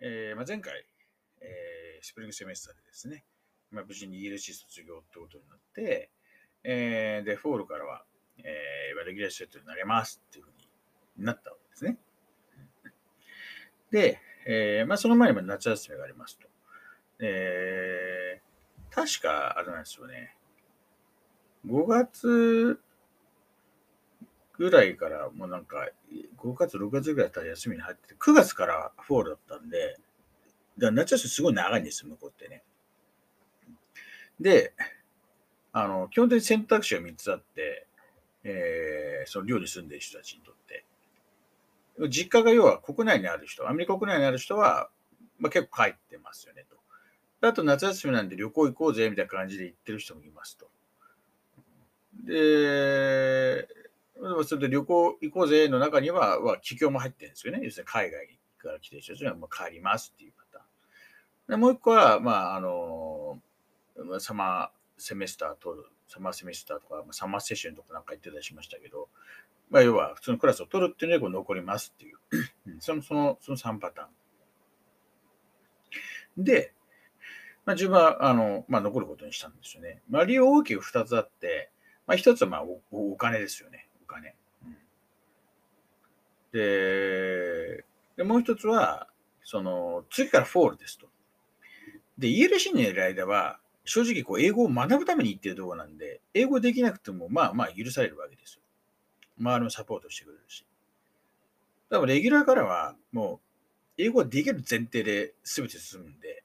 えーまあ、前回、えースプリングセメスターでですね、まあ、無事に ELC 卒業ってことになって、えーで、フォールからは、えー、レギュラーセットになれますっていうふうになったわけですね。で、えーまあ、その前にも夏休みがありますと。えー確か、あれなんですよね、5月ぐらいから、もうなんか、5月、6月ぐらいだったら休みに入ってて、9月からフォールだったんで、だ夏休みすごい長いんです、向こうってね。で、あの、基本的に選択肢が3つあって、えーその寮に住んでる人たちにとって。実家が要は国内にある人、アメリカ国内にある人は、まあ、結構帰ってますよねと。あと夏休みなんで旅行行こうぜみたいな感じで行ってる人もいますと。で、それで旅行行こうぜの中には、は帰郷も入ってるんですよね。要するに海外から来てる人たちは帰りますっていうパターン。でもう一個は、まあ、あの、サマーセメスター取る、サマーセメスターとか、サマーセッションとかなんか言ってたりしましたけど、まあ、要は普通のクラスを取るっていうのでこう残りますっていう、その、その、その3パターン。で、まあ、自分は、あの、まあ、残ることにしたんですよね。まあ、理由大きく2つあって、まあ、1つは、まあ、おお金ですよね。お金。うんで、でもう1つは、その、次からフォールですと。で、ELC にいる間は、正直、こう、英語を学ぶために行ってるところなんで、英語できなくても、まあまあ許されるわけですよ。周りもサポートしてくれるし。だから、レギュラーからは、もう、英語できる前提で全て進むんで、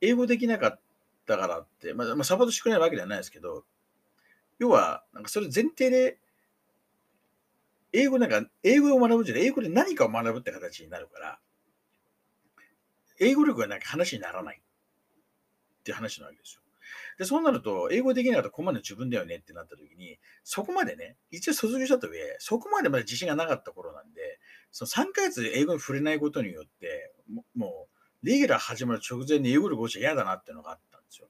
英語できなかったからって、まあ、まあ、サポートしてくれないわけではないですけど、要は、なんかそれ前提で、英語なんか、英語を学ぶじゃない、英語で何かを学ぶって形になるから、英語力がなんか話にならないって話なわけですよ。で、そうなると、英語できなかったら困るの自分だよねってなった時に、そこまでね、一応卒業したとはいえ、そこまでまだ自信がなかった頃なんで、その3ヶ月で英語に触れないことによって、もう、レギュラー始まる直前に英語力落ちちゃ嫌だなっていうのがあったんですよ。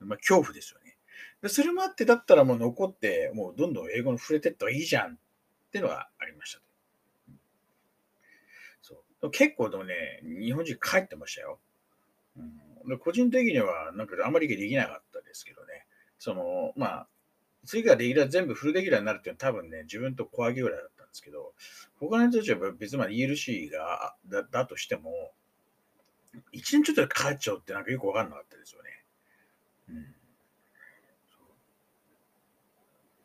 まあ、恐怖ですよね。でそれもあって、だったらもう残って、もうどんどん英語に触れてった方がいいじゃんていうのがありましたと。そう結構でもね、日本人帰ってましたよ。うん、で個人的には、なんかあんまり理解できなかったですけどね。その、まあ、次がレギュラー全部フルレギュラーになるっていうのは多分ね、自分と小上げぐらいだったんですけど、他の人たちは別にまあ ELC がだだとしても、一年ちょっとで帰っちゃうってなんかよくわかんなかったですよね。うん、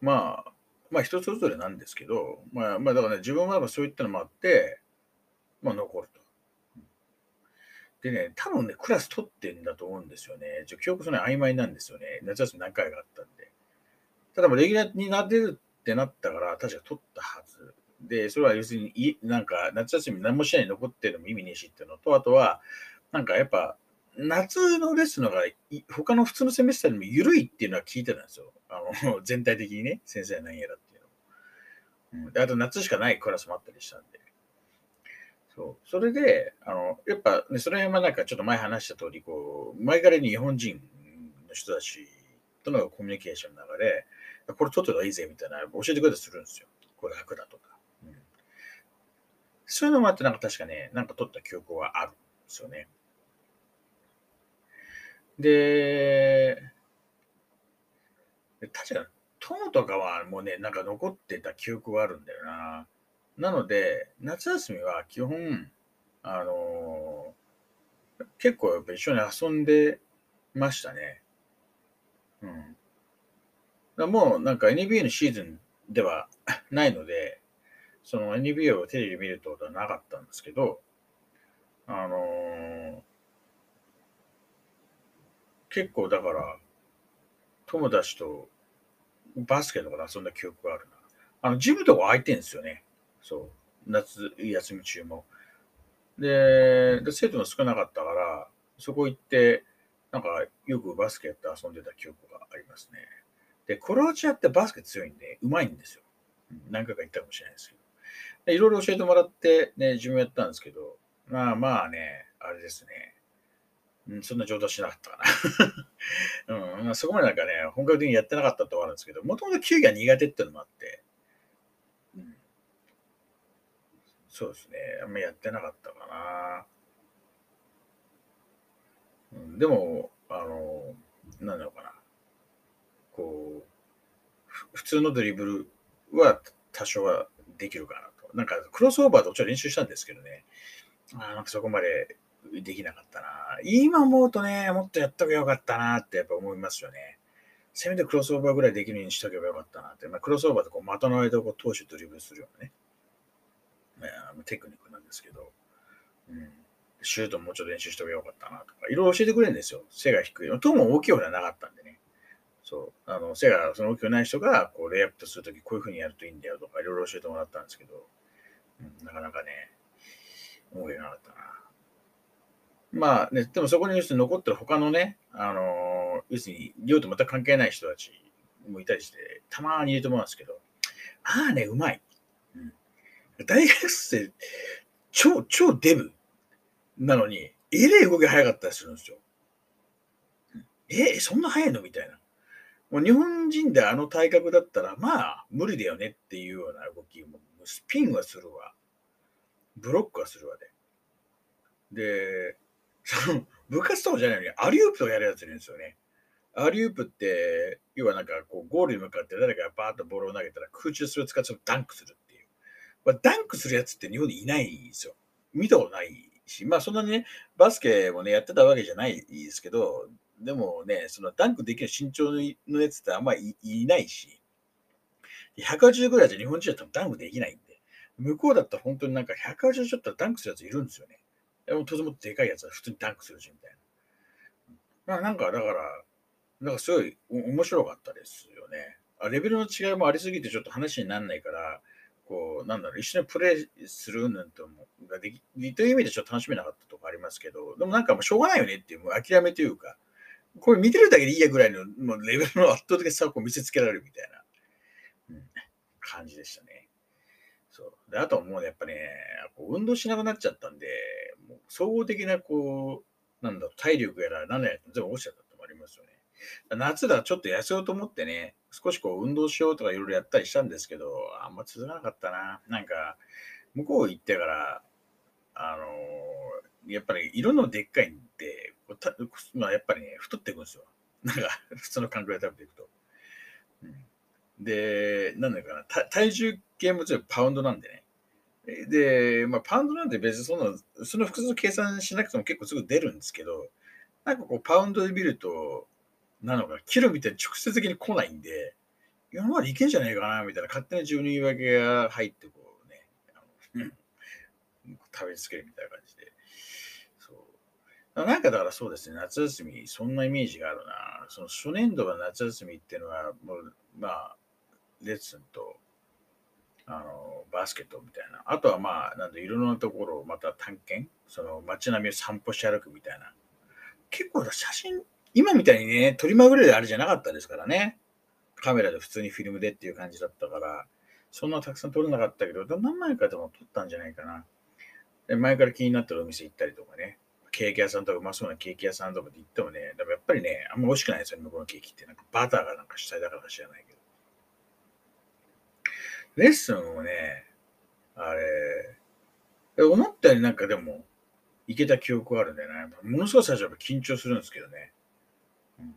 まあ、まあ人それぞれなんですけど、まあ、まあだからね、自分はそういったのもあって、まあ残ると。でね、多分ね、クラス取ってんだと思うんですよね。ちょ記憶その曖昧なんですよね。夏休み何回かあったんで。ただもレギュラーになってるってなったから、確か取ったはず。で、それは要するに、なんか夏休み何もしない残ってるのも意味ねえしっていうのと、あとは、なんかやっぱ、夏のレッスンのが他の普通のセメスターにも緩いっていうのは聞いてたんですよ。あの 全体的にね、先生は何やらっていうの。うん、あと夏しかないクラスもあったりしたんで。そう。それで、あの、やっぱ、ね、その辺はなんかちょっと前話した通り、こう、前から日本人の人たちとのコミュニケーションの中で、これ取ってた方がいいぜみたいな教えてくれたりするんですよ。これ楽だとか。うん、そういうのもあって、なんか確かね、なんか取った記憶はあるんですよね。で、確か友とかはもうね、なんか残ってた記憶はあるんだよな。なので、夏休みは基本、あのー、結構やっぱ一緒に遊んでましたね。うん。だもうなんか NBA のシーズンでは ないので、その NBA をテレビ見るってことはなかったんですけど、あのー、結構だから、友達とバスケとかで遊んだ記憶があるな。あの、ジムとか空いてんですよね。そう。夏休み中も。で、で生徒も少なかったから、そこ行って、なんかよくバスケやって遊んでた記憶がありますね。で、クロアチアってバスケ強いんで、うまいんですよ。何回か行ったかもしれないですけど。でいろいろ教えてもらって、ね、自分やったんですけど、まあまあね、あれですね。うん、そんな上達しなかったかな。うんまあ、そこまでなんかね、本格的にやってなかったとはあるんですけど、もともと球技が苦手っていうのもあって、うん、そうですね、あんまやってなかったかな。うん、でも、あの、なんだろうかな。こう、普通のドリブルは多少はできるかなと。なんか、クロスオーバーとちょっと練習したんですけどね。あなんかそこまでできなかったな。今思うとね、もっとやっとけばよかったなってやっぱ思いますよね。せめてクロスオーバーぐらいできるようにしとけばよかったなって。まあ、クロスオーバーってこう的の間をこう投手ドリブルするようなね、まあ、テクニックなんですけど、うん、シュートもうちょっと練習しとけばよかったなとか、いろいろ教えてくれるんですよ。背が低い。とも大きい方ではなかったんでね。そう。あの、背がその大きくない人が、こう、レイアップするとき、こういう風にやるといいんだよとか、いろいろ教えてもらったんですけど、うん、なかなかね、思いなかったな。まあね、でもそこに要するに残ってる他のね、あの要するに、量と全く関係ない人たちもいたりして、たまにいると思うんですけど、ああね、うまい。うん、大学生、超、超デブなのに、えれい動き早かったりするんですよ。え、そんな速いの？みたいな。もう日本人であの体格だったら、まあ、無理だよねっていうような動きも、スピンはするわ。ブロックはするわで。で、そ の部活とかじゃないのに、アリウープとかやるやついるんですよね。アリウープって、要はなんかこうゴールに向かって誰かがバーッとボールを投げたら空中それを使ってそれをダンクするっていう。まあ、ダンクするやつって日本にいないんですよ。見たことないし、まあそんなにね、バスケもね、やってたわけじゃないですけど、でもね、そのダンクできる身長のやつってあんまりいいないし、180ぐらいじゃ日本人だったらダンクできないんで、向こうだったら本当になんか180ちょっとダンクするやついるんですよね。でもとてもでかいやつは普通にダンクするしみたいな。まあなんかだから、なんかすごい面白かったですよね。あレベルの違いもありすぎてちょっと話にならないから、こう、なんだろう、一緒にプレイするなんてもができ、という意味でちょっと楽しめなかったとこありますけど、でもなんかもうしょうがないよねっていう、もう諦めというか、これ見てるだけでいいやぐらいのもうレベルの圧倒的差を見せつけられるみたいな、うん、感じでしたね。あとはもうやっぱね、こう運動しなくなっちゃったんで、もう総合的なこう、なんだ、体力やら何やら全部落ちちゃったってのもありますよね。夏だちょっと痩せようと思ってね、少しこう運動しようとかいろいろやったりしたんですけど、あんま続かなかったな。なんか、向こう行ってから、あのーやっぱり色のでっかいんで、まあ、やっぱりね、太っていくんですよ。なんか、普通の感覚で食べていくと。うん、で、なんだかな、体重計も全部パウンドなんでね。で、まあ、パウンドなんで別にその、その複数計算しなくても結構すぐ出るんですけど、なんかこう、パウンドで見ると、なのか、キロみたいに直接的に来ないんで、今までいけんじゃないかな、みたいな勝手に自分に言い訳が入って、こうね、あのうん食べつけるみたいな感じで。そう。なんかだからそうですね、夏休み、そんなイメージがあるな。その初年度の夏休みっていうのは、もう、まあ、レッスンと、あの、バスケットみたいな。あとはまあ、なんでいろんなところをまた探検、その街並みを散歩し歩くみたいな。結構写真、今みたいにね、撮りまぐれであれじゃなかったですからね。カメラで普通にフィルムでっていう感じだったから、そんなたくさん撮れなかったけど、何枚かでも撮ったんじゃないかな。で前から気になってるお店行ったりとかね、ケーキ屋さんとかうまそうなケーキ屋さんとかで行ってもね、でもやっぱりね、あんま美味しくないですよね、向こうのケーキって。なんかバターがなんか主体だからか知らないけど。レッスンもね、あれ、思ったよりなんかでも、いけた記憶があるんだよね。ものすごい最初は緊張するんですけどね。うん、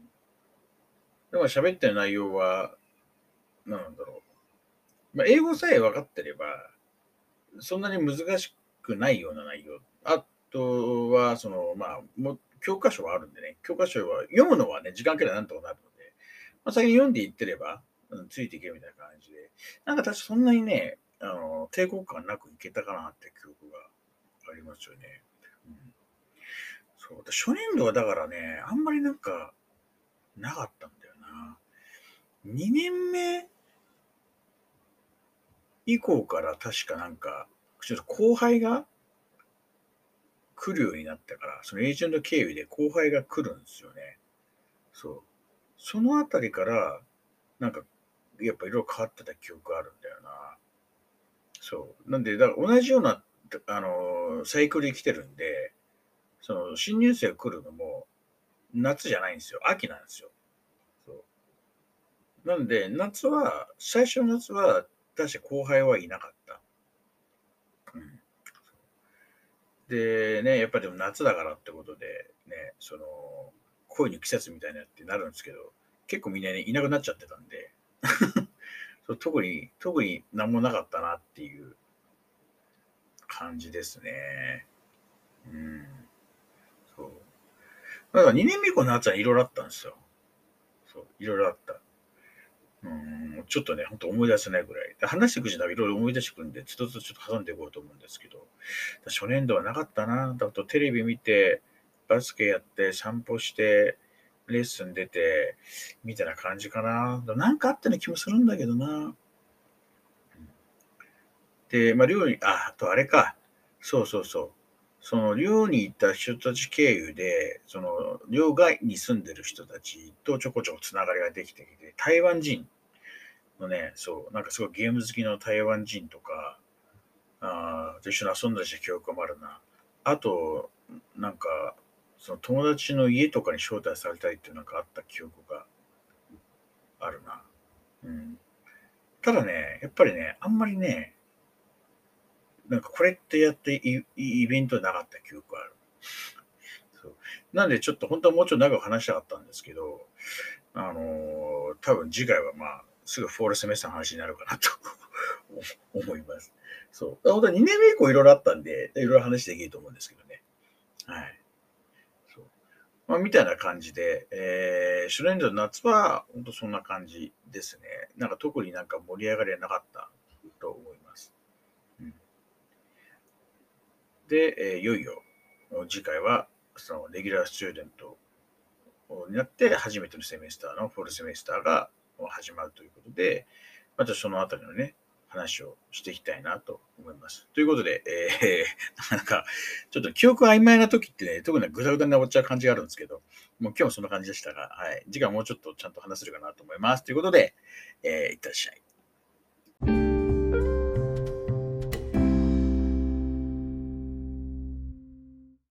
でも喋ってる内容は、なんだろう。まあ、英語さえ分かってれば、そんなに難しくないような内容。あとは、その、まあ、も教科書はあるんでね、教科書は読むのはね、時間くらいなんとかなるので、まあ、先に読んでいってれば、うん、ついていけみたいな感じで、なんか確かそんなにね、あの抵抗感なくいけたかなって記憶がありますよね。うん、そう初年度はだからね、あんまりなんかなかったんだよな。2年目以降から確かなんか、ちょっと後輩が来るようになったから、そのエージェント経由で後輩が来るんですよね。そう。そのあたりから、なんか、やっぱ色変わってた記憶あるんだよな。そう。なんで、だから同じような、あの、サイクルで来てるんで、その、新入生が来るのも、夏じゃないんですよ。秋なんですよ。なんで、夏は、最初の夏は、確か後輩はいなかった。うん。で、ね、やっぱでも夏だからってことで、ね、その、恋の季節みたいなってなるんですけど、結構みんなね、いなくなっちゃってたんで、そう特に、特に何もなかったなっていう感じですね。うん。そう。だから2年目以降の夏はいろいろあったんですよ。そう、いろいろあった。うん、ちょっとね、ほんと思い出せないぐらい。話していくうちにいろいろ思い出してくるんで、つどつちょっと挟んでいこうと思うんですけど、初年度はなかったな。だとテレビ見て、バスケやって、散歩して、レッスン出て、みたいな感じかな。なんかあったような気もするんだけどな。で、まあ、寮に、あ、あとあれか。そうそうそう。その寮に行った人たち経由で、その寮外に住んでる人たちとちょこちょこつながりができてきて、台湾人のね、そう、なんかすごいゲーム好きの台湾人とか、あと一緒に遊んだりした記憶もあるな。あと、なんか、その友達の家とかに招待されたりっていうなんかあった記憶があるな。うん。ただね、やっぱりね、あんまりね、なんかこれってやってイイベントなかった記憶がある。そうなんでちょっと本当はもうちょっと長く話したかったんですけど、あのー、多分次回はまあ、すぐフォールセメスターの話になるかなと 思います。そう。本当は2年目以降いろいろあったんで、いろいろ話できると思うんですけどね。はい。まあ、みたいな感じで、えー、初年度の夏は、本当そんな感じですね。なんか特になんか盛り上がりはなかったと思います。うん、で、えー、いよいよ次回は、そのレギュラースチューデントになって初めてのセメスターのフォルセメスターが始まるということで、またそのあたりのね、話をしていきたいなと思います。ということで、えー、なんか、ちょっと記憶曖昧な時ってね、特にぐだぐだに終わっちゃう感じがあるんですけど、もう今日もそんな感じでしたが、はい。次回もうちょっとちゃんと話せるかなと思います。ということで、えー、いってらっしゃい。